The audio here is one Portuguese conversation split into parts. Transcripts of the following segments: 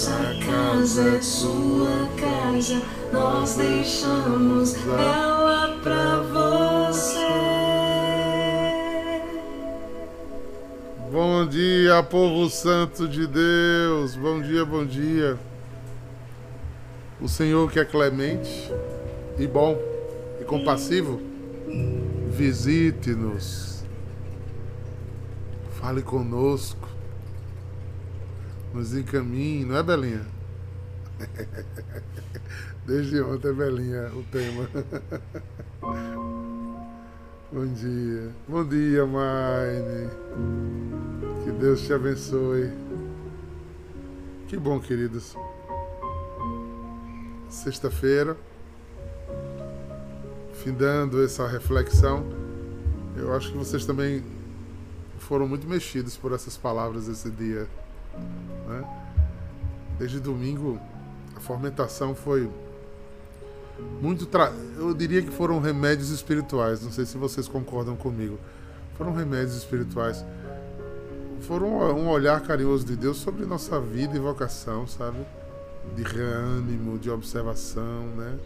Nossa casa é sua casa, nós deixamos ela pra você. Bom dia, povo santo de Deus. Bom dia, bom dia. O Senhor que é clemente e bom e compassivo, visite-nos. Fale conosco. Nos encaminhe, não é, Belinha? Desde ontem, Belinha, o tema. Bom dia. Bom dia, Maine. Que Deus te abençoe. Que bom, queridos. Sexta-feira, findando essa reflexão, eu acho que vocês também foram muito mexidos por essas palavras esse dia. Né? Desde domingo, a fomentação foi muito. Tra... Eu diria que foram remédios espirituais. Não sei se vocês concordam comigo. Foram remédios espirituais. Foram um olhar carinhoso de Deus sobre nossa vida e vocação, sabe? De reânimo, de observação, né?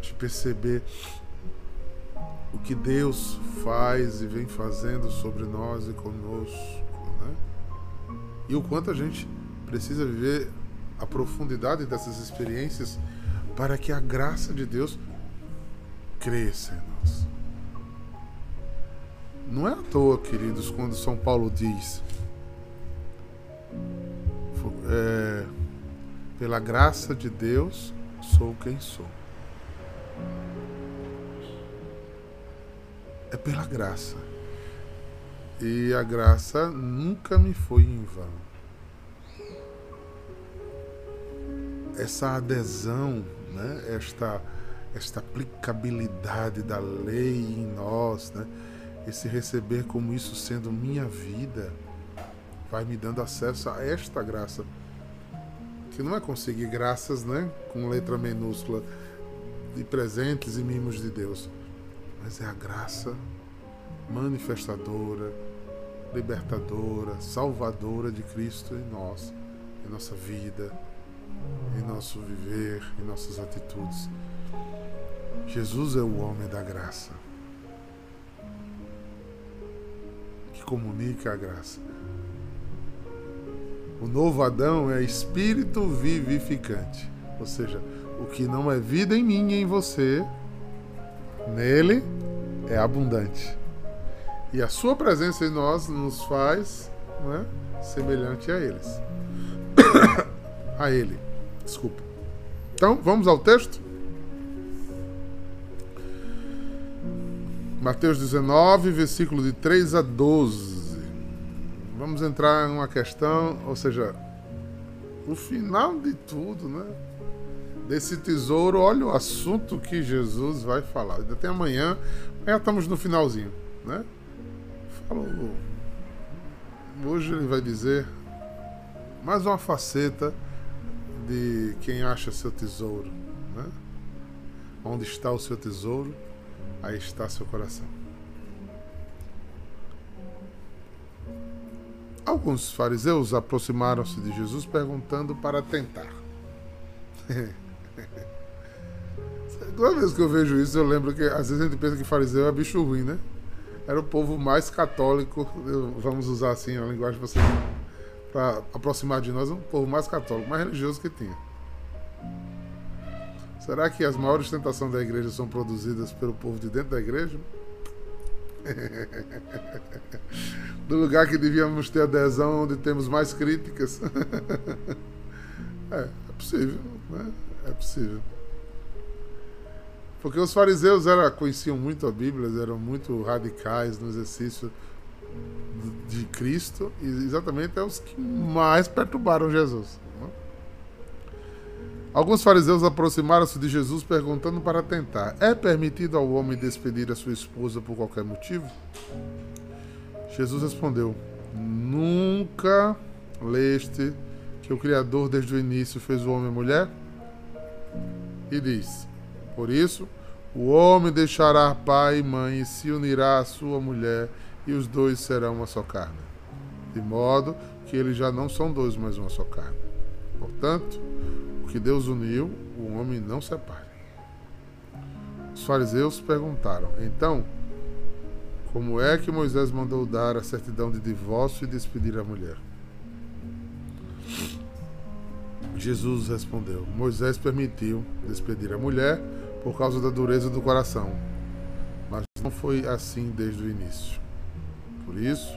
De perceber o que Deus faz e vem fazendo sobre nós e conosco? E o quanto a gente precisa viver a profundidade dessas experiências para que a graça de Deus cresça em nós. Não é à toa, queridos, quando São Paulo diz: é, pela graça de Deus sou quem sou. É pela graça. E a graça nunca me foi em vão. Essa adesão né? esta, esta aplicabilidade da lei em nós, né? esse receber como isso sendo minha vida, vai me dando acesso a esta graça. Que não é conseguir graças né? com letra minúscula de presentes e mimos de Deus, mas é a graça manifestadora, libertadora, salvadora de Cristo em nós, em nossa vida em nosso viver, em nossas atitudes. Jesus é o homem da graça, que comunica a graça. O novo Adão é espírito vivificante, ou seja, o que não é vida em mim e em você, nele é abundante. E a sua presença em nós nos faz é, semelhante a eles. a ele. Desculpa. Então, vamos ao texto? Mateus 19, versículo de 3 a 12. Vamos entrar em uma questão, ou seja, o final de tudo, né? Desse tesouro, olha o assunto que Jesus vai falar. Ainda tem amanhã, já estamos no finalzinho, né? Falou. Hoje ele vai dizer mais uma faceta de quem acha seu tesouro. Né? Onde está o seu tesouro, aí está seu coração. Alguns fariseus aproximaram-se de Jesus perguntando para tentar. Toda vez que eu vejo isso, eu lembro que às vezes a gente pensa que fariseu é bicho ruim, né? Era o povo mais católico, vamos usar assim a linguagem para aproximar de nós um povo mais católico, mais religioso que tinha. Será que as maiores tentações da igreja são produzidas pelo povo de dentro da igreja? Do lugar que devíamos ter adesão, onde temos mais críticas. é, é possível, né? É possível. Porque os fariseus era, conheciam muito a Bíblia, eram muito radicais no exercício de Cristo e exatamente é os que mais perturbaram Jesus. Né? Alguns fariseus aproximaram-se de Jesus perguntando para tentar: É permitido ao homem despedir a sua esposa por qualquer motivo? Jesus respondeu: Nunca leste que o Criador desde o início fez o homem e mulher? E diz: Por isso, o homem deixará pai e mãe e se unirá à sua mulher e os dois serão uma só carne. De modo que eles já não são dois, mas uma só carne. Portanto, o que Deus uniu, o homem não separe. Os fariseus perguntaram: Então, como é que Moisés mandou dar a certidão de divórcio e despedir a mulher? Jesus respondeu: Moisés permitiu despedir a mulher por causa da dureza do coração, mas não foi assim desde o início. Por isso,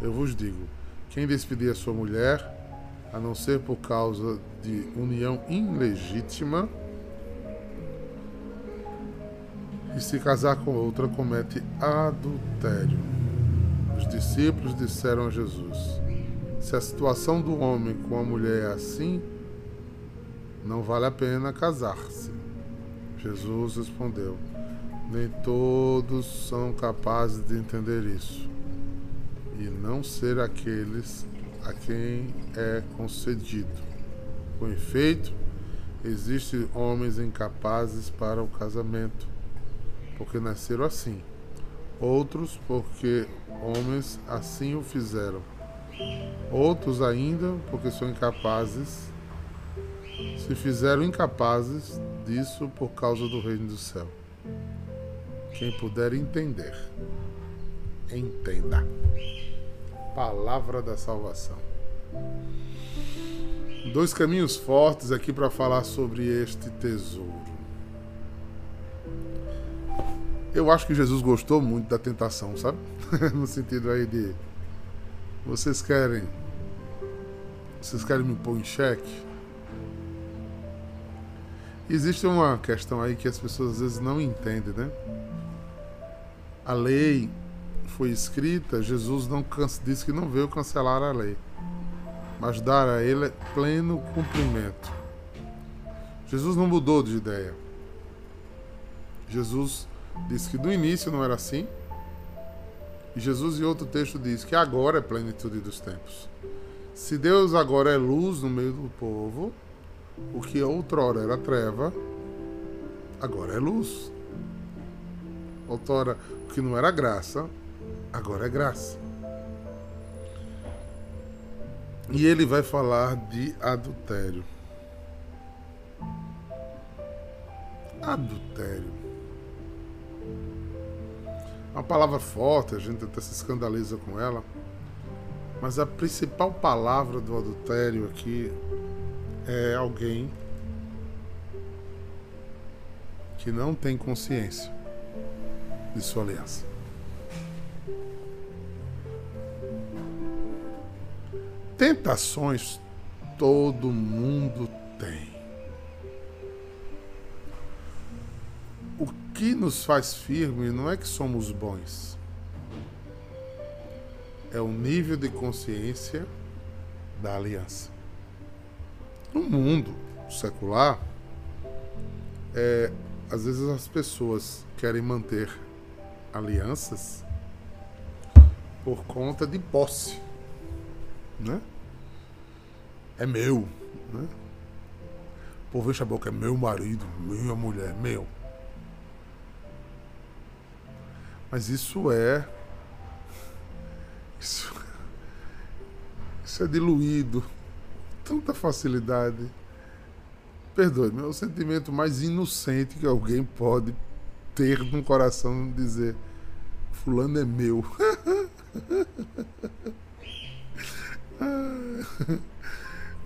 eu vos digo: quem despedir a sua mulher, a não ser por causa de união ilegítima, e se casar com outra, comete adultério. Os discípulos disseram a Jesus: Se a situação do homem com a mulher é assim, não vale a pena casar-se. Jesus respondeu: Nem todos são capazes de entender isso, e não ser aqueles a quem é concedido. Com efeito, existem homens incapazes para o casamento porque nasceram assim, outros porque homens assim o fizeram, outros ainda porque são incapazes, se fizeram incapazes disso por causa do reino do céu. Quem puder entender, entenda. Palavra da salvação. Dois caminhos fortes aqui para falar sobre este tesouro. Eu acho que Jesus gostou muito da tentação, sabe? no sentido aí de vocês querem vocês querem me pôr em xeque? Existe uma questão aí que as pessoas às vezes não entendem, né? A lei foi escrita, Jesus não disse que não veio cancelar a lei, mas dar a ele pleno cumprimento. Jesus não mudou de ideia. Jesus diz que no início não era assim. E Jesus, em outro texto, diz que agora é plenitude dos tempos. Se Deus agora é luz no meio do povo, o que outrora era treva, agora é luz. Outrora, o que não era graça, agora é graça. E ele vai falar de adultério. Adultério. Uma palavra forte, a gente até se escandaliza com ela. Mas a principal palavra do adultério aqui é alguém que não tem consciência de sua aliança. Tentações todo mundo tem. que nos faz firme não é que somos bons, é o nível de consciência da aliança. No mundo secular, é, às vezes as pessoas querem manter alianças por conta de posse, né? É meu, né? Por veja a boca, é meu marido, minha mulher, meu. Mas isso é. Isso, isso é diluído. Tanta facilidade. Perdoe-me, é o sentimento mais inocente que alguém pode ter no coração dizer: Fulano é meu.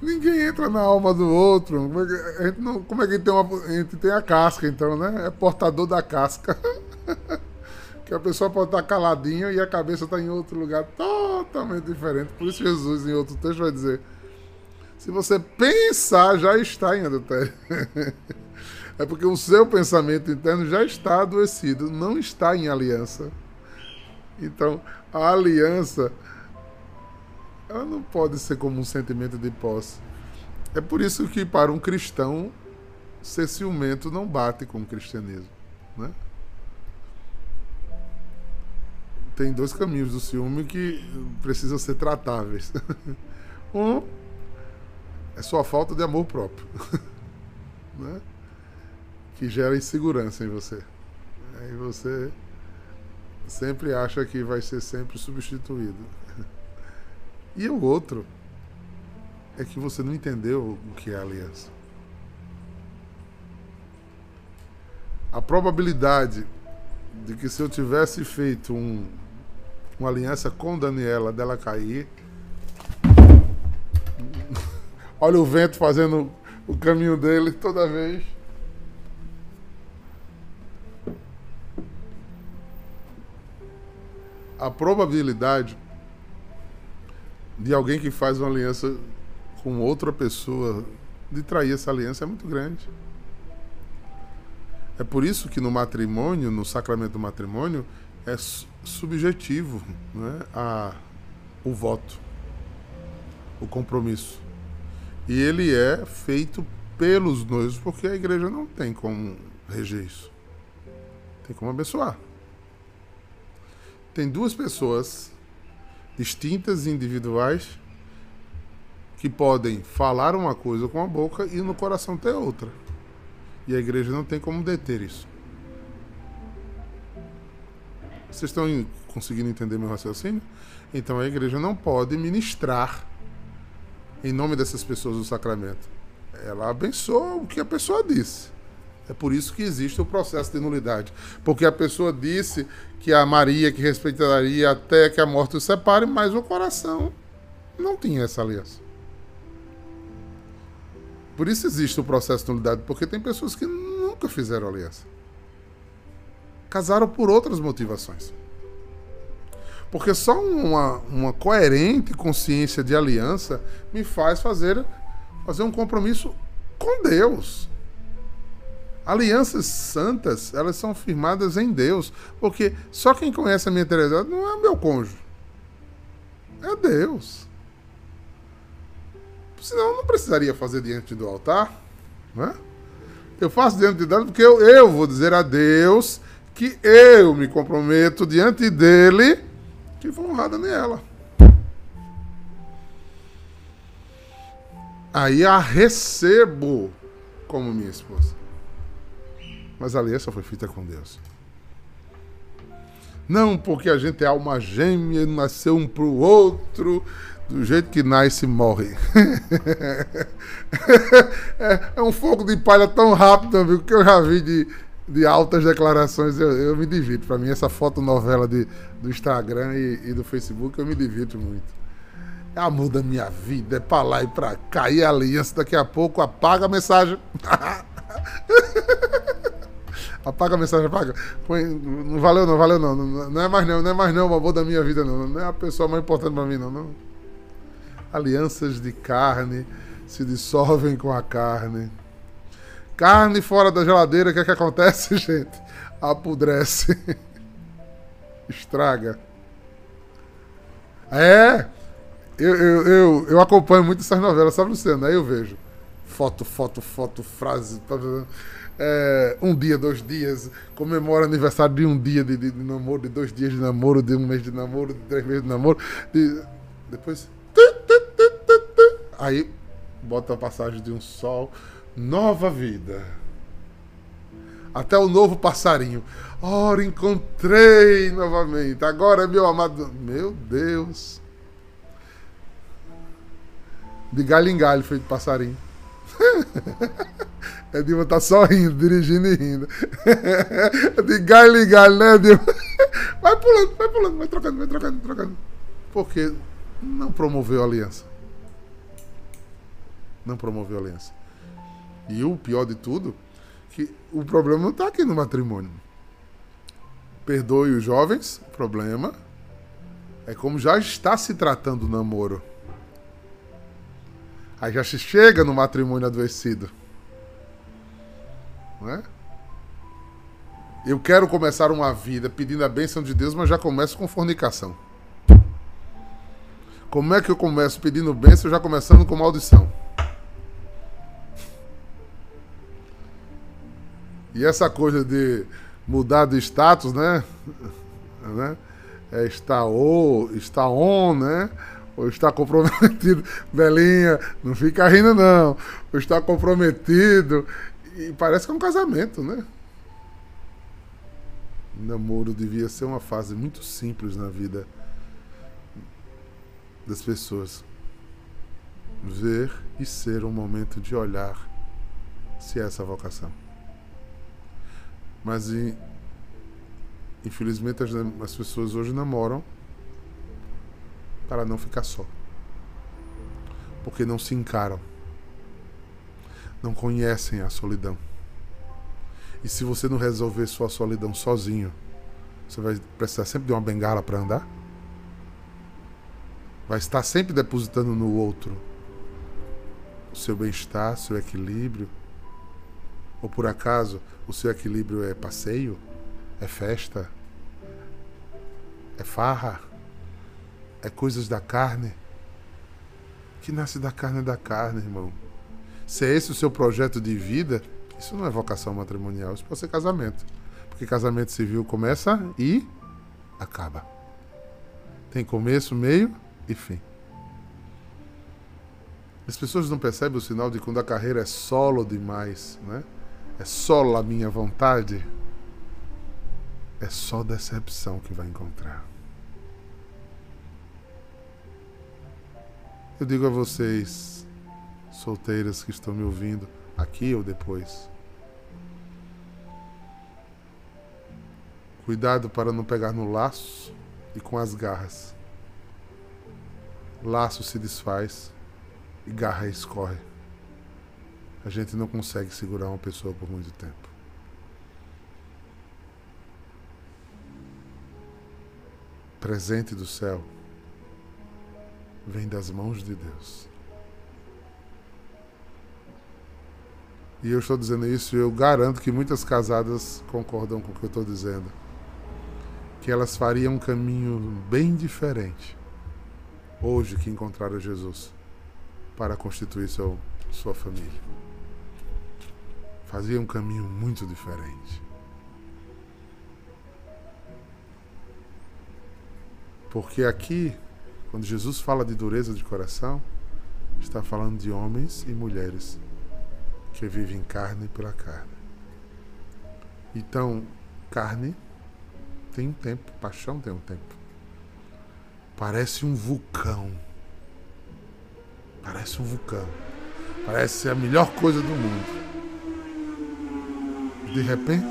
Ninguém entra na alma do outro. Como é que, a gente, não, como é que tem uma, a gente tem a casca, então, né? É portador da casca. que a pessoa pode estar caladinha e a cabeça está em outro lugar totalmente diferente. Por isso Jesus, em outro texto, vai dizer: se você pensar, já está em adultério. é porque o seu pensamento interno já está adoecido, não está em aliança. Então, a aliança ela não pode ser como um sentimento de posse. É por isso que para um cristão ser ciumento não bate com o cristianismo, né? tem dois caminhos do ciúme que precisam ser tratáveis. um é sua falta de amor próprio, né? que gera insegurança em você. Aí você sempre acha que vai ser sempre substituído. E o outro é que você não entendeu o que é aliança. A probabilidade de que se eu tivesse feito um, uma aliança com Daniela dela cair. Olha o vento fazendo o caminho dele toda vez. A probabilidade de alguém que faz uma aliança com outra pessoa de trair essa aliança é muito grande. É por isso que no matrimônio, no sacramento do matrimônio, é subjetivo né, a, o voto, o compromisso. E ele é feito pelos noivos, porque a igreja não tem como reger isso. Tem como abençoar. Tem duas pessoas distintas e individuais que podem falar uma coisa com a boca e no coração ter outra. E a igreja não tem como deter isso. Vocês estão conseguindo entender meu raciocínio? Então a igreja não pode ministrar em nome dessas pessoas o sacramento. Ela abençoa o que a pessoa disse. É por isso que existe o processo de nulidade. Porque a pessoa disse que a Maria que respeitaria até que a morte o separe, mas o coração não tinha essa aliança. Por isso existe o processo de nulidade, porque tem pessoas que nunca fizeram aliança. Casaram por outras motivações. Porque só uma, uma coerente consciência de aliança me faz fazer, fazer um compromisso com Deus. Alianças santas, elas são firmadas em Deus. Porque só quem conhece a minha eternidade não é meu cônjuge. É Deus. Senão eu não precisaria fazer diante do altar. Não é? Eu faço diante de Deus porque eu, eu vou dizer a Deus que eu me comprometo diante dele que vou honrar Daniela. Aí a recebo como minha esposa. Mas a aliança foi feita com Deus. Não porque a gente é alma gêmea, nasceu um pro outro, do jeito que nasce morre. é, é, um fogo de palha tão rápido, amigo, que eu já vi de, de altas declarações, eu, eu me divirto. Para mim, essa foto novela de, do Instagram e, e, do Facebook, eu me divirto muito. É amor da minha vida, é pra lá e pra cá, e aliança, daqui a pouco apaga a mensagem. apaga a mensagem, apaga. Não valeu não, valeu não. Não é mais não, não é mais não o amor da minha vida não. Não é a pessoa mais importante para mim não, não. Alianças de carne se dissolvem com a carne. Carne fora da geladeira, o que é que acontece, gente? Apodrece. Estraga. É. Eu, eu, eu, eu, acompanho muito essas novelas, sabe, Luciano? Aí eu vejo. Foto, foto, foto, frase. Tá é, um dia, dois dias, comemora aniversário de um dia de, de, de, namoro, de dois dias de namoro, de um mês de namoro, de três meses de namoro. De, depois. Aí bota a passagem de um sol nova vida. Até o novo passarinho. Ora, encontrei novamente. Agora, meu amado. Meu Deus. De galho em galho, feito passarinho. É Dilma tá só rindo, dirigindo e rindo. De galho em galho, né, Dilma? Vai pulando, vai pulando, vai trocando, vai trocando, trocando. Porque não promoveu aliança. Não promoveu aliança. E o pior de tudo, que o problema não está aqui no matrimônio. Perdoe os jovens, o problema é como já está se tratando o namoro. Aí já se chega no matrimônio adoecido. Não é? Eu quero começar uma vida pedindo a bênção de Deus, mas já começo com fornicação. Como é que eu começo pedindo bênção já começando com maldição? E essa coisa de mudar de status, né? né? É, está ou, está on, né? Ou está comprometido. Belinha, não fica rindo não. Ou está comprometido. E parece que é um casamento, né? Namoro devia ser uma fase muito simples na vida das pessoas. ver e ser um momento de olhar se é essa vocação. Mas infelizmente as, as pessoas hoje namoram para não ficar só. Porque não se encaram. Não conhecem a solidão. E se você não resolver sua solidão sozinho, você vai precisar sempre de uma bengala para andar? Vai estar sempre depositando no outro o seu bem-estar, seu equilíbrio? Ou por acaso o seu equilíbrio é passeio? É festa? É farra? É coisas da carne? Que nasce da carne da carne, irmão. Se é esse o seu projeto de vida, isso não é vocação matrimonial, isso pode ser casamento. Porque casamento civil começa e acaba. Tem começo, meio e fim. As pessoas não percebem o sinal de quando a carreira é solo demais, né? É só a minha vontade. É só decepção que vai encontrar. Eu digo a vocês, solteiras que estão me ouvindo, aqui ou depois. Cuidado para não pegar no laço e com as garras. Laço se desfaz e garra escorre. A gente não consegue segurar uma pessoa por muito tempo. Presente do céu vem das mãos de Deus. E eu estou dizendo isso e eu garanto que muitas casadas concordam com o que eu estou dizendo. Que elas fariam um caminho bem diferente hoje que encontraram Jesus para constituir seu, sua família. Fazia um caminho muito diferente. Porque aqui, quando Jesus fala de dureza de coração, está falando de homens e mulheres que vivem carne pela carne. Então, carne tem um tempo, paixão tem um tempo. Parece um vulcão. Parece um vulcão. Parece a melhor coisa do mundo. De repente,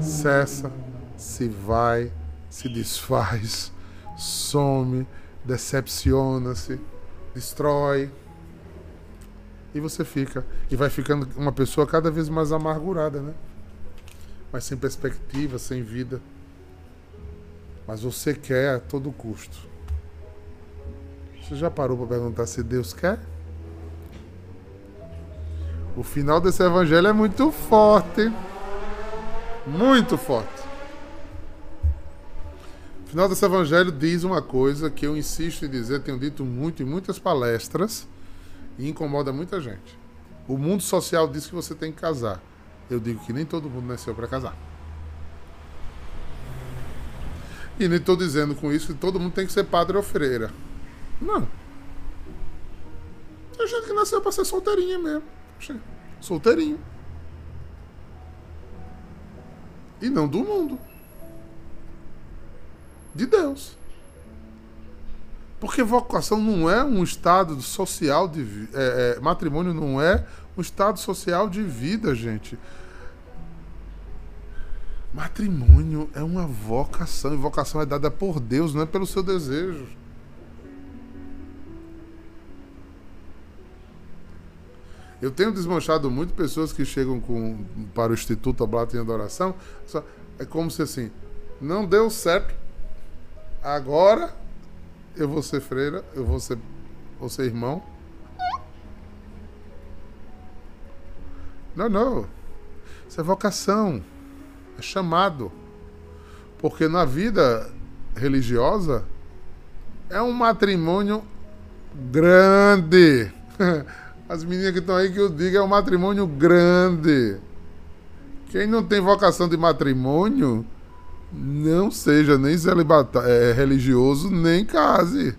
cessa, se vai, se desfaz, some, decepciona-se, destrói e você fica. E vai ficando uma pessoa cada vez mais amargurada, né? Mas sem perspectiva, sem vida. Mas você quer a todo custo. Você já parou para perguntar se Deus quer? O final desse evangelho é muito forte. Muito forte. O final desse evangelho diz uma coisa que eu insisto em dizer, tenho dito muito em muitas palestras e incomoda muita gente. O mundo social diz que você tem que casar. Eu digo que nem todo mundo nasceu para casar. E nem estou dizendo com isso que todo mundo tem que ser padre ou freira. Não. Tem gente que nasceu para ser solteirinha mesmo. Solteirinho. E não do mundo. De Deus. Porque vocação não é um estado social de é, é, matrimônio não é um estado social de vida, gente. Matrimônio é uma vocação, e vocação é dada por Deus, não é pelo seu desejo. Eu tenho desmanchado muito pessoas que chegam com, para o Instituto Ablata em Adoração. Só, é como se assim, não deu certo. Agora eu vou ser freira, eu vou ser, vou ser irmão. Não, não. Isso é vocação. É chamado. Porque na vida religiosa é um matrimônio grande. As meninas que estão aí que eu digo é um matrimônio grande. Quem não tem vocação de matrimônio não seja nem celibato, é, religioso, nem case.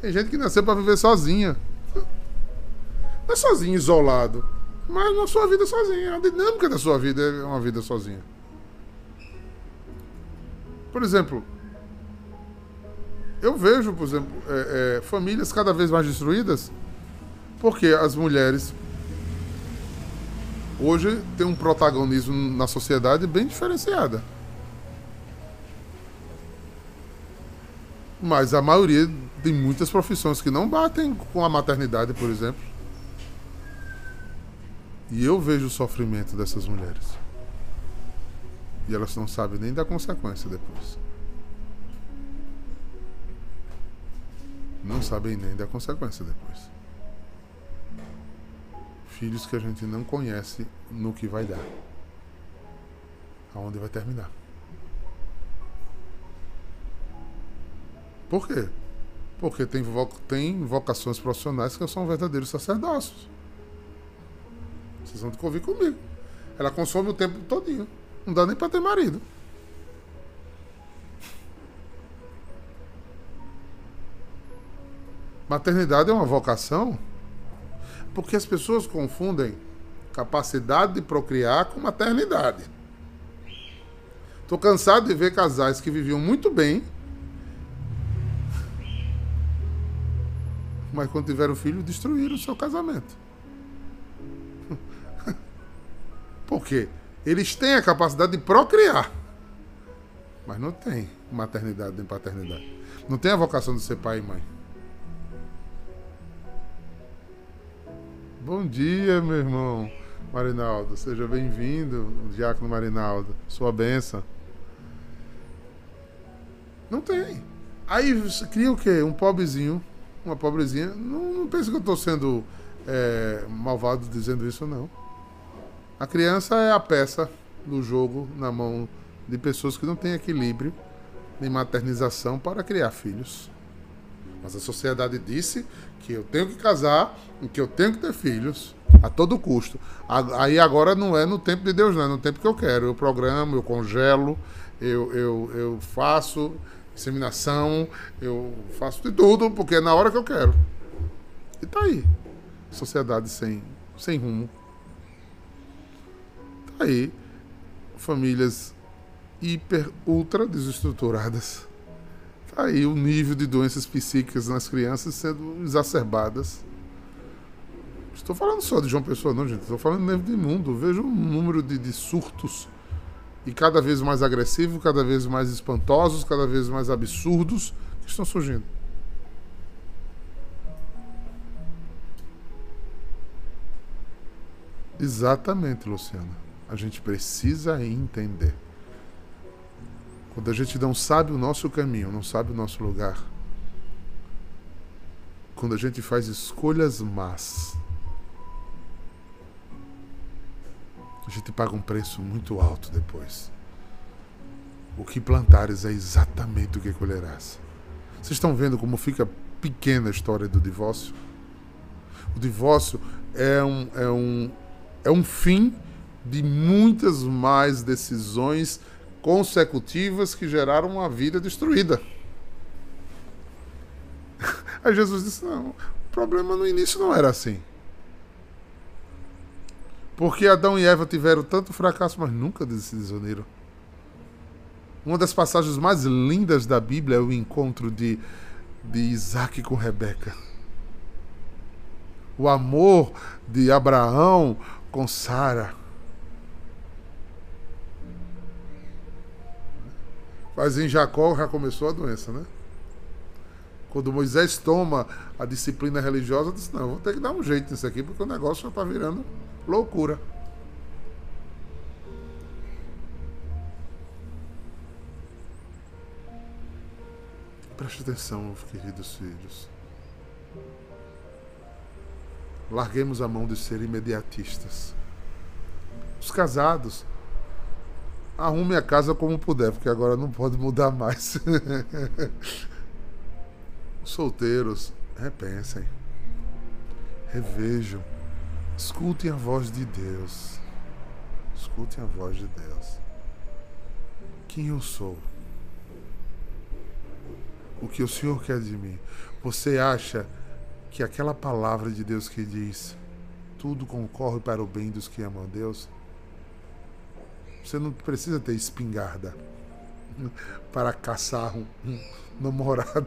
Tem gente que nasceu para viver sozinha. Não é sozinho, isolado. Mas na sua vida sozinha. A dinâmica da sua vida é uma vida sozinha. Por exemplo, eu vejo, por exemplo, é, é, famílias cada vez mais destruídas porque as mulheres hoje têm um protagonismo na sociedade bem diferenciada. Mas a maioria tem muitas profissões que não batem com a maternidade, por exemplo. E eu vejo o sofrimento dessas mulheres. E elas não sabem nem da consequência depois. Não sabem nem da consequência depois. Filhos que a gente não conhece no que vai dar. Aonde vai terminar. Por quê? Porque tem, tem vocações profissionais que são verdadeiros sacerdócios. Vocês vão convir comigo. Ela consome o tempo todinho. Não dá nem para ter marido. Maternidade é uma vocação porque as pessoas confundem capacidade de procriar com maternidade. Estou cansado de ver casais que viviam muito bem, mas quando tiveram filho destruíram o seu casamento. Por quê? Eles têm a capacidade de procriar, mas não tem maternidade nem paternidade. Não tem a vocação de ser pai e mãe. Bom dia, meu irmão Marinaldo. Seja bem-vindo, Diácono Marinaldo. Sua benção. Não tem. Aí você cria o quê? Um pobrezinho, uma pobrezinha. Não, não pense que eu estou sendo é, malvado dizendo isso, não. A criança é a peça do jogo na mão de pessoas que não têm equilíbrio nem maternização para criar filhos. Mas a sociedade disse que eu tenho que casar e que eu tenho que ter filhos a todo custo. Aí agora não é no tempo de Deus, não, é no tempo que eu quero. Eu programo, eu congelo, eu, eu, eu faço inseminação, eu faço de tudo, porque é na hora que eu quero. E tá aí. Sociedade sem, sem rumo. Tá aí. Famílias hiper, ultra desestruturadas Tá aí o nível de doenças psíquicas nas crianças sendo exacerbadas. Estou falando só de João Pessoa, não, gente. Estou falando mesmo de mundo. Vejo um número de, de surtos e cada vez mais agressivos, cada vez mais espantosos, cada vez mais absurdos que estão surgindo. Exatamente, Luciana. A gente precisa entender. Quando a gente não sabe o nosso caminho, não sabe o nosso lugar. Quando a gente faz escolhas más, a gente paga um preço muito alto depois. O que plantares é exatamente o que colherás. Vocês estão vendo como fica pequena a história do divórcio? O divórcio é um, é um, é um fim de muitas mais decisões consecutivas que geraram uma vida destruída. Aí Jesus disse: não, o problema no início não era assim. Porque Adão e Eva tiveram tanto fracasso, mas nunca se desuniram. Uma das passagens mais lindas da Bíblia é o encontro de, de Isaac com Rebeca. O amor de Abraão com Sara Mas em Jacó já começou a doença, né? Quando Moisés toma a disciplina religiosa, disse: Não, vou ter que dar um jeito nisso aqui, porque o negócio já está virando loucura. Preste atenção, queridos filhos. Larguemos a mão de ser imediatistas. Os casados arrume a casa como puder, porque agora não pode mudar mais. Solteiros, repensem, revejam, escutem a voz de Deus. Escutem a voz de Deus. Quem eu sou? O que o Senhor quer de mim? Você acha que aquela palavra de Deus que diz tudo concorre para o bem dos que amam Deus? Você não precisa ter espingarda. para caçar um, namorado.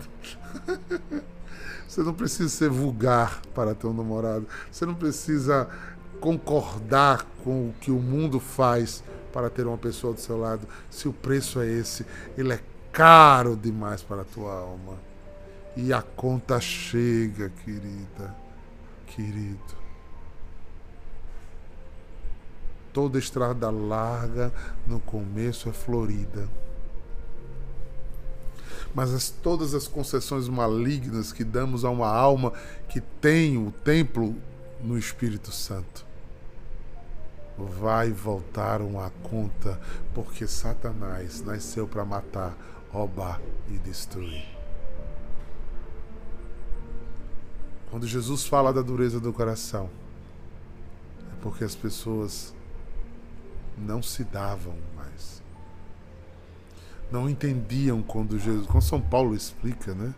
Você não precisa ser vulgar para ter um namorado. Você não precisa concordar com o que o mundo faz para ter uma pessoa do seu lado. Se o preço é esse, ele é caro demais para a tua alma. E a conta chega, querida, querido. Toda estrada larga no começo é florida. Mas as, todas as concessões malignas que damos a uma alma que tem o templo no Espírito Santo vai voltar uma conta, porque Satanás nasceu para matar, roubar e destruir. Quando Jesus fala da dureza do coração, é porque as pessoas não se davam mais. Não entendiam quando Jesus, quando São Paulo explica, né?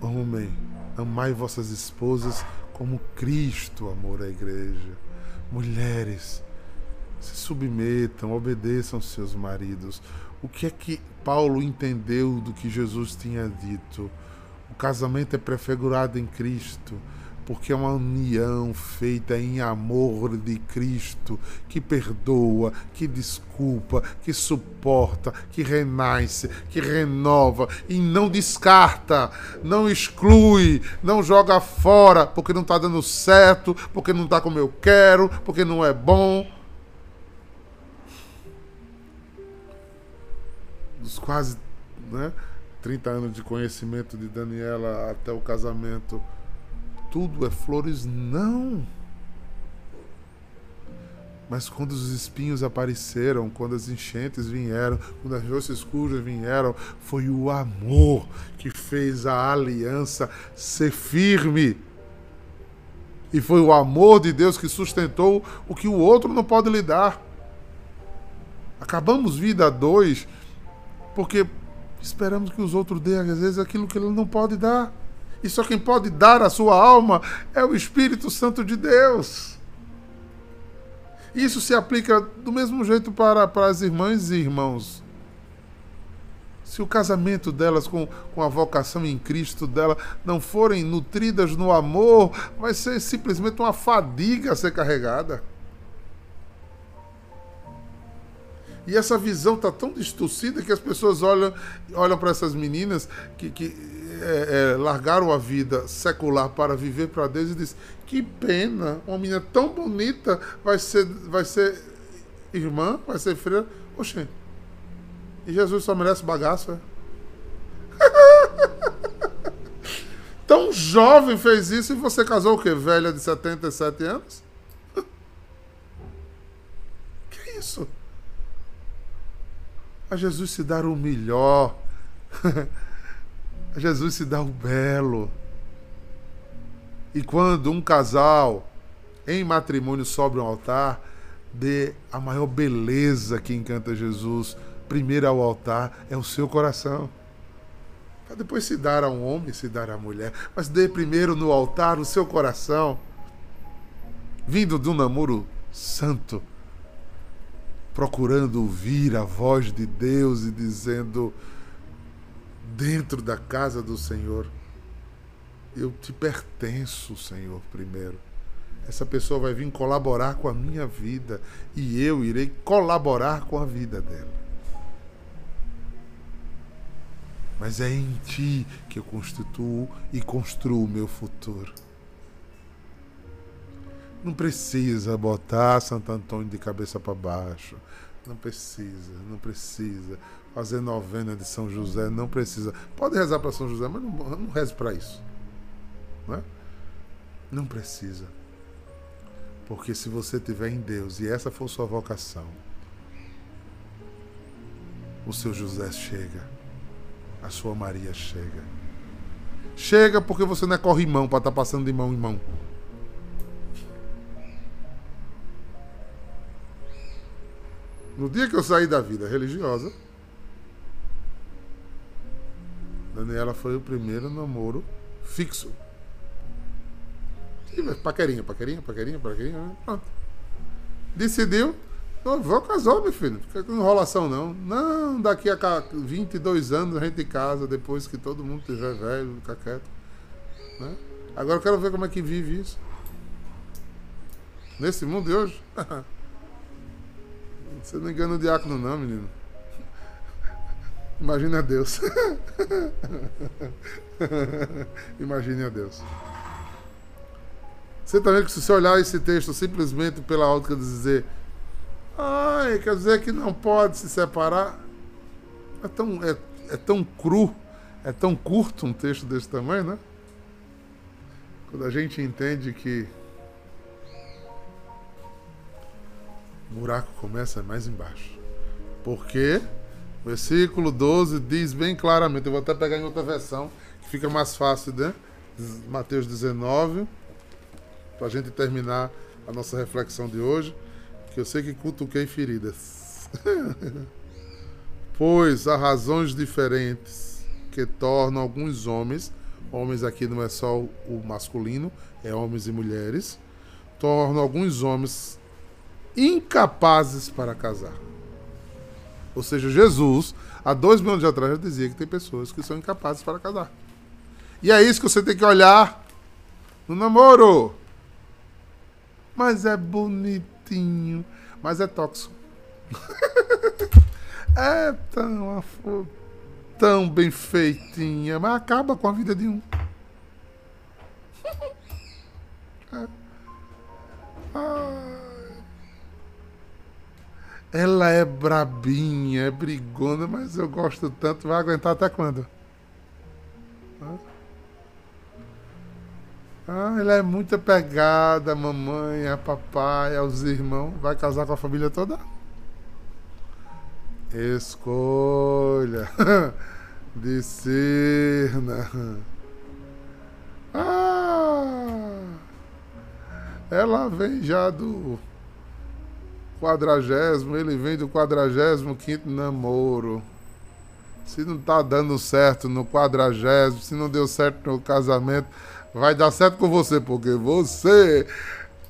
Homem, amai vossas esposas como Cristo amou a igreja. Mulheres, se submetam, obedeçam seus maridos. O que é que Paulo entendeu do que Jesus tinha dito? O casamento é prefigurado em Cristo porque é uma união feita em amor de Cristo, que perdoa, que desculpa, que suporta, que renasce, que renova e não descarta, não exclui, não joga fora porque não está dando certo, porque não está como eu quero, porque não é bom. Dos quase né, 30 anos de conhecimento de Daniela até o casamento tudo é flores, não. Mas quando os espinhos apareceram, quando as enchentes vieram, quando as roças escuras vieram, foi o amor que fez a aliança ser firme. E foi o amor de Deus que sustentou o que o outro não pode lhe dar. Acabamos vida a dois porque esperamos que os outros dêem, às vezes, aquilo que ele não pode dar. E só quem pode dar a sua alma é o Espírito Santo de Deus. Isso se aplica do mesmo jeito para, para as irmãs e irmãos. Se o casamento delas com, com a vocação em Cristo dela não forem nutridas no amor, vai ser simplesmente uma fadiga a ser carregada. E essa visão está tão distorcida que as pessoas olham, olham para essas meninas que, que é, é, largaram a vida secular para viver para Deus e diz: que pena, uma menina tão bonita vai ser, vai ser irmã, vai ser freira. Oxê, e Jesus só merece bagaço, é? tão jovem fez isso e você casou o quê? Velha de 77 anos? que isso? A Jesus se dar o melhor. Jesus se dá o belo. E quando um casal em matrimônio sobe um altar, dê a maior beleza que encanta Jesus. Primeiro ao altar é o seu coração. Para depois se dar a um homem, se dar à mulher. Mas dê primeiro no altar o seu coração. Vindo de um namoro santo, procurando ouvir a voz de Deus e dizendo: dentro da casa do Senhor. Eu te pertenço, Senhor, primeiro. Essa pessoa vai vir colaborar com a minha vida e eu irei colaborar com a vida dela. Mas é em ti que eu constituo e construo o meu futuro. Não precisa botar Santo Antônio de cabeça para baixo. Não precisa, não precisa fazer novena de São José, não precisa. Pode rezar para São José, mas não, não reze para isso. Não, é? não precisa. Porque se você tiver em Deus e essa for sua vocação, o seu José chega, a sua Maria chega. Chega porque você não é corrimão para estar tá passando de mão em mão. No dia que eu saí da vida religiosa, Daniela foi o primeiro namoro fixo. Paquerinha, paquerinha, paquerinha, paquerinha, pronto. Decidiu, Não, vou casou, meu filho. Fica com enrolação, não. Não, daqui a 22 anos a gente casa, depois que todo mundo estiver velho, fica quieto. Né? Agora eu quero ver como é que vive isso. Nesse mundo de hoje. Você não engana o diácono, não, menino. Imagine a Deus. Imagine a Deus. Você também que se você olhar esse texto simplesmente pela ótica de dizer Ai, quer dizer que não pode se separar. É tão, é, é tão cru, é tão curto um texto desse tamanho, né? Quando a gente entende que o buraco começa mais embaixo. Porque versículo 12 diz bem claramente, eu vou até pegar em outra versão, que fica mais fácil, né? Mateus 19, para a gente terminar a nossa reflexão de hoje que eu sei que cutuquei feridas. pois há razões diferentes que tornam alguns homens, homens aqui não é só o masculino, é homens e mulheres, tornam alguns homens incapazes para casar. Ou seja, Jesus, há dois mil anos atrás, já dizia que tem pessoas que são incapazes para casar. E é isso que você tem que olhar no namoro. Mas é bonitinho, mas é tóxico. é tão, tão bem feitinha, mas acaba com a vida de um. É. Ela é brabinha, é brigona, mas eu gosto tanto. Vai aguentar até quando? Ah, ela é muito apegada à mamãe, a papai, aos irmãos. Vai casar com a família toda? Escolha. Discerna. Ah! Ela vem já do quadragésimo, ele vem do quadragésimo quinto namoro. Se não tá dando certo no quadragésimo, se não deu certo no casamento, vai dar certo com você, porque você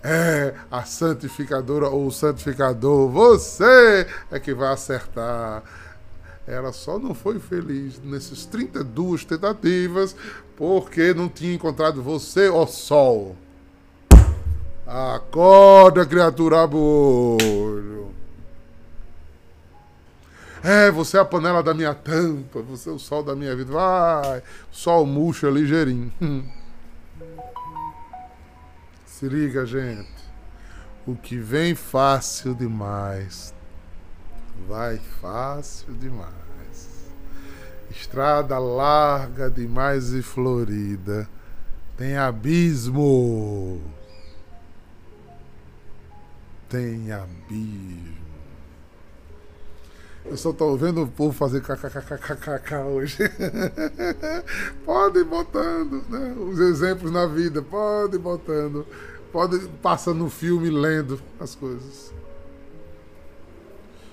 é a santificadora ou o santificador. Você é que vai acertar. Ela só não foi feliz nesses 32 tentativas porque não tinha encontrado você, ó sol. Acorda, criatura bolho. É, você é a panela da minha tampa, você é o sol da minha vida. Vai, sol murcha ligeirinho. Se liga, gente. O que vem fácil demais, vai fácil demais. Estrada larga demais e florida, tem abismo. Tem abismo. Eu só tô vendo o povo fazer kkkkkk hoje. pode ir botando, né? Os exemplos na vida, pode ir botando. Pode passar no filme lendo as coisas.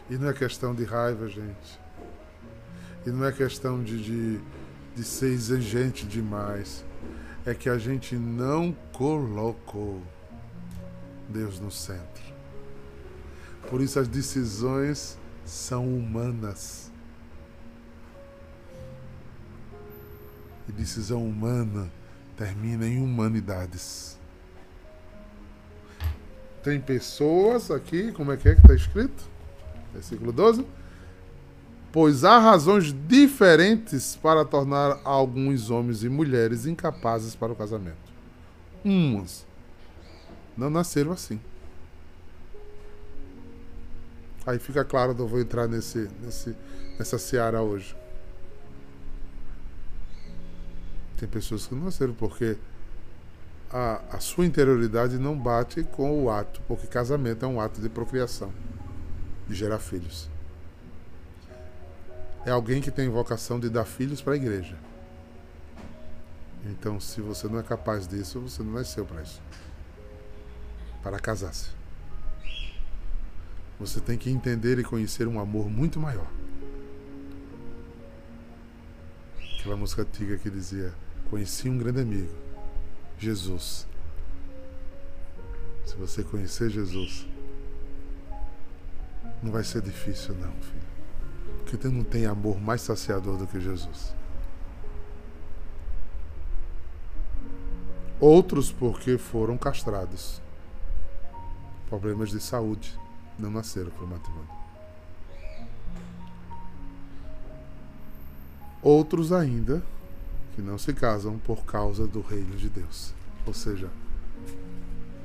E não é questão de raiva, gente. E não é questão de, de, de ser exigente demais. É que a gente não colocou Deus no centro. Por isso as decisões são humanas. E decisão humana termina em humanidades. Tem pessoas aqui, como é que é que está escrito? Versículo 12. Pois há razões diferentes para tornar alguns homens e mulheres incapazes para o casamento. Umas não nasceram assim. Aí fica claro que eu vou entrar nesse, nesse, nessa seara hoje. Tem pessoas que não nasceram porque a, a sua interioridade não bate com o ato, porque casamento é um ato de procriação, de gerar filhos. É alguém que tem vocação de dar filhos para a igreja. Então, se você não é capaz disso, você não nasceu para isso. Para casar-se. Você tem que entender e conhecer um amor muito maior. Aquela música antiga que dizia: Conheci um grande amigo, Jesus. Se você conhecer Jesus, Não vai ser difícil, não, filho. Porque não tem amor mais saciador do que Jesus. Outros porque foram castrados. Problemas de saúde. Não nasceram para o matrimônio. Outros ainda que não se casam por causa do reino de Deus. Ou seja,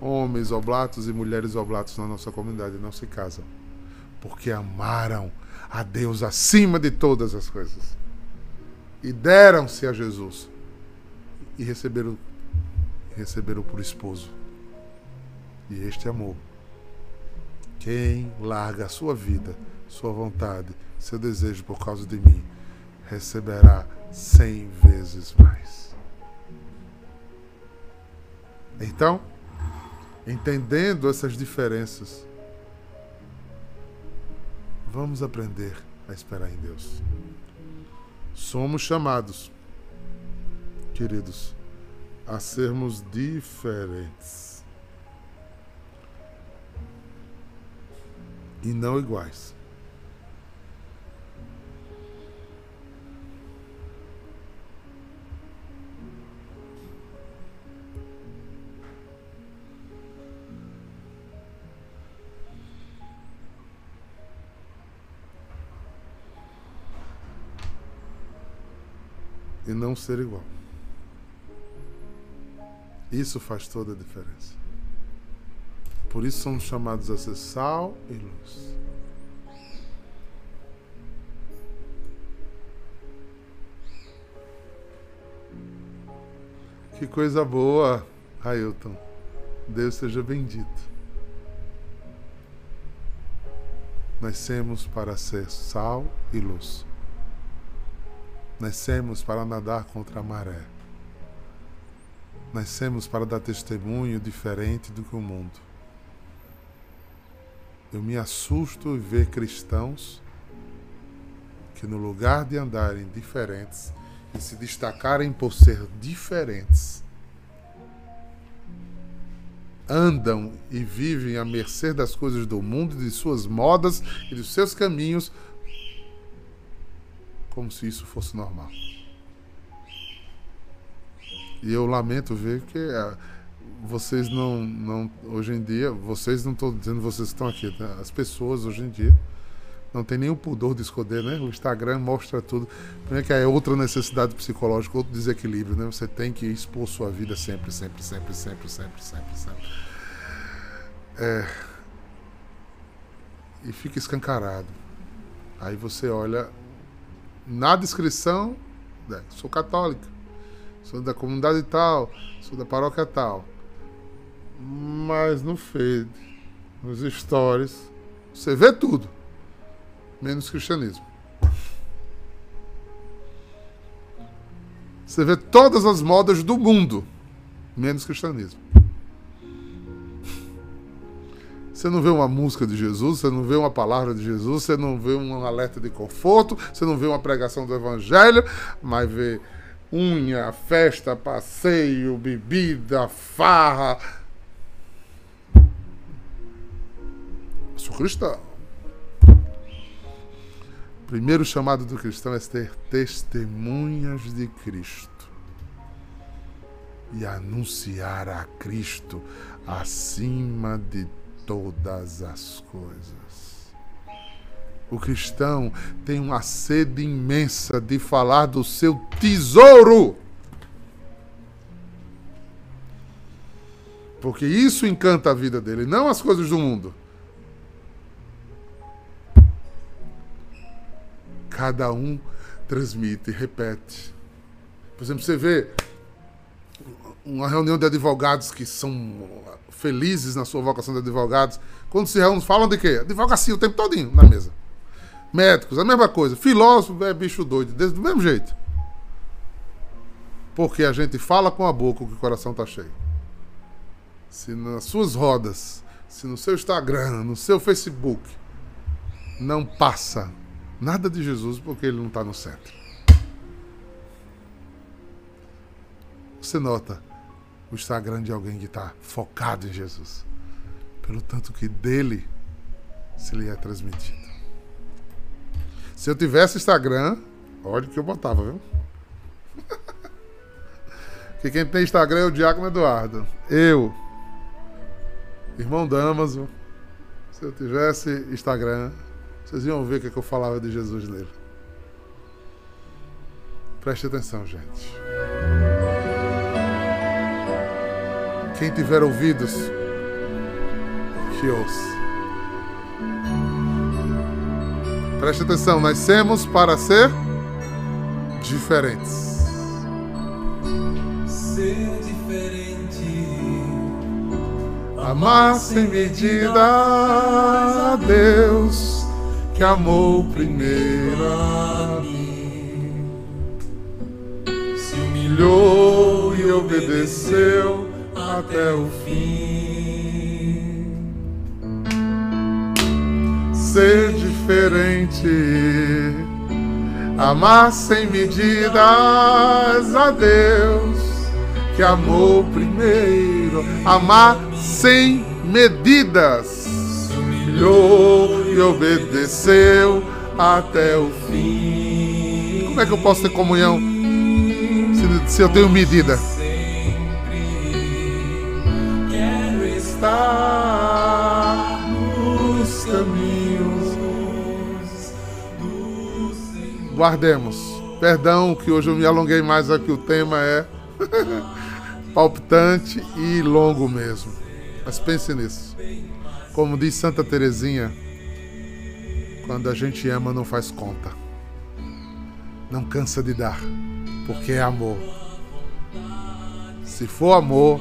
homens oblatos e mulheres oblatos na nossa comunidade não se casam porque amaram a Deus acima de todas as coisas e deram-se a Jesus e receberam receberam por esposo. E este amor. Quem larga a sua vida, sua vontade, seu desejo por causa de mim, receberá cem vezes mais. Então, entendendo essas diferenças, vamos aprender a esperar em Deus. Somos chamados, queridos, a sermos diferentes e não iguais. E não ser igual. Isso faz toda a diferença. Por isso somos chamados a ser sal e luz. Que coisa boa, Ailton. Deus seja bendito. Nascemos para ser sal e luz. Nascemos para nadar contra a maré. Nascemos para dar testemunho diferente do que o mundo. Eu me assusto em ver cristãos que, no lugar de andarem diferentes e se destacarem por ser diferentes, andam e vivem à mercê das coisas do mundo, de suas modas e dos seus caminhos, como se isso fosse normal. E eu lamento ver que é, vocês não, não. Hoje em dia, vocês não estou dizendo vocês estão aqui, né? as pessoas hoje em dia não tem nenhum pudor de esconder, né? O Instagram mostra tudo. Primeiro que é outra necessidade psicológica, outro desequilíbrio, né? Você tem que expor sua vida sempre, sempre, sempre, sempre, sempre, sempre, sempre. É... E fica escancarado. Aí você olha na descrição, né? sou católica sou da comunidade tal, sou da paróquia tal. Mas no feed, nos stories, você vê tudo, menos cristianismo. Você vê todas as modas do mundo, menos cristianismo. Você não vê uma música de Jesus, você não vê uma palavra de Jesus, você não vê um alerta de conforto, você não vê uma pregação do Evangelho, mas vê unha, festa, passeio, bebida, farra. Sou cristão. O primeiro chamado do cristão é ter testemunhas de Cristo e anunciar a Cristo acima de todas as coisas. O cristão tem uma sede imensa de falar do seu tesouro. Porque isso encanta a vida dele, não as coisas do mundo. Cada um transmite, repete. Por exemplo, você vê uma reunião de advogados que são felizes na sua vocação de advogados. Quando se reúnem, falam de quê? Advocacia o tempo todinho na mesa. Médicos, a mesma coisa. Filósofo é bicho doido, do mesmo jeito. Porque a gente fala com a boca que o coração está cheio. Se nas suas rodas, se no seu Instagram, no seu Facebook, não passa nada de Jesus, porque ele não está no centro. Você nota o Instagram de alguém que está focado em Jesus. Pelo tanto que dele se lhe é transmitido. Se eu tivesse Instagram, olha o que eu botava, viu? que quem tem Instagram é o Diácono Eduardo. Eu, irmão Damaso, se eu tivesse Instagram, vocês iam ver o que, é que eu falava de Jesus nele. Preste atenção, gente. Quem tiver ouvidos, que ouça. Preste atenção, nascemos para ser diferentes. Ser diferente. Amar sem medida a Deus que amou primeiro a mim. Se humilhou e obedeceu até o fim. Ser diferente, amar sem medidas a Deus que amou primeiro, amar sem medidas. Se humilhou obedeceu até o fim. Como é que eu posso ter comunhão se, se eu tenho medida? Estar nos caminhos do Senhor. Guardemos. Perdão que hoje eu me alonguei mais aqui, o tema é palpitante e longo mesmo. Mas pense nisso. Como diz Santa Teresinha, quando a gente ama não faz conta. Não cansa de dar, porque é amor. Se for amor,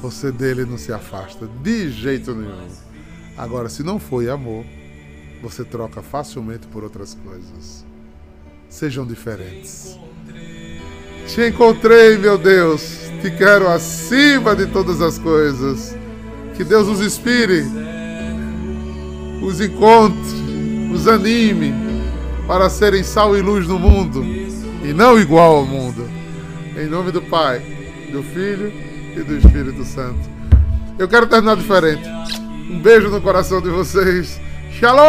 você dele não se afasta de jeito nenhum. Agora, se não foi amor, você troca facilmente por outras coisas. Sejam diferentes. Te encontrei, meu Deus. Te quero acima de todas as coisas. Que Deus os inspire, os encontre, os anime para serem sal e luz no mundo e não igual ao mundo. Em nome do Pai, do Filho e do Espírito Santo. Eu quero terminar diferente. Um beijo no coração de vocês. Shalom!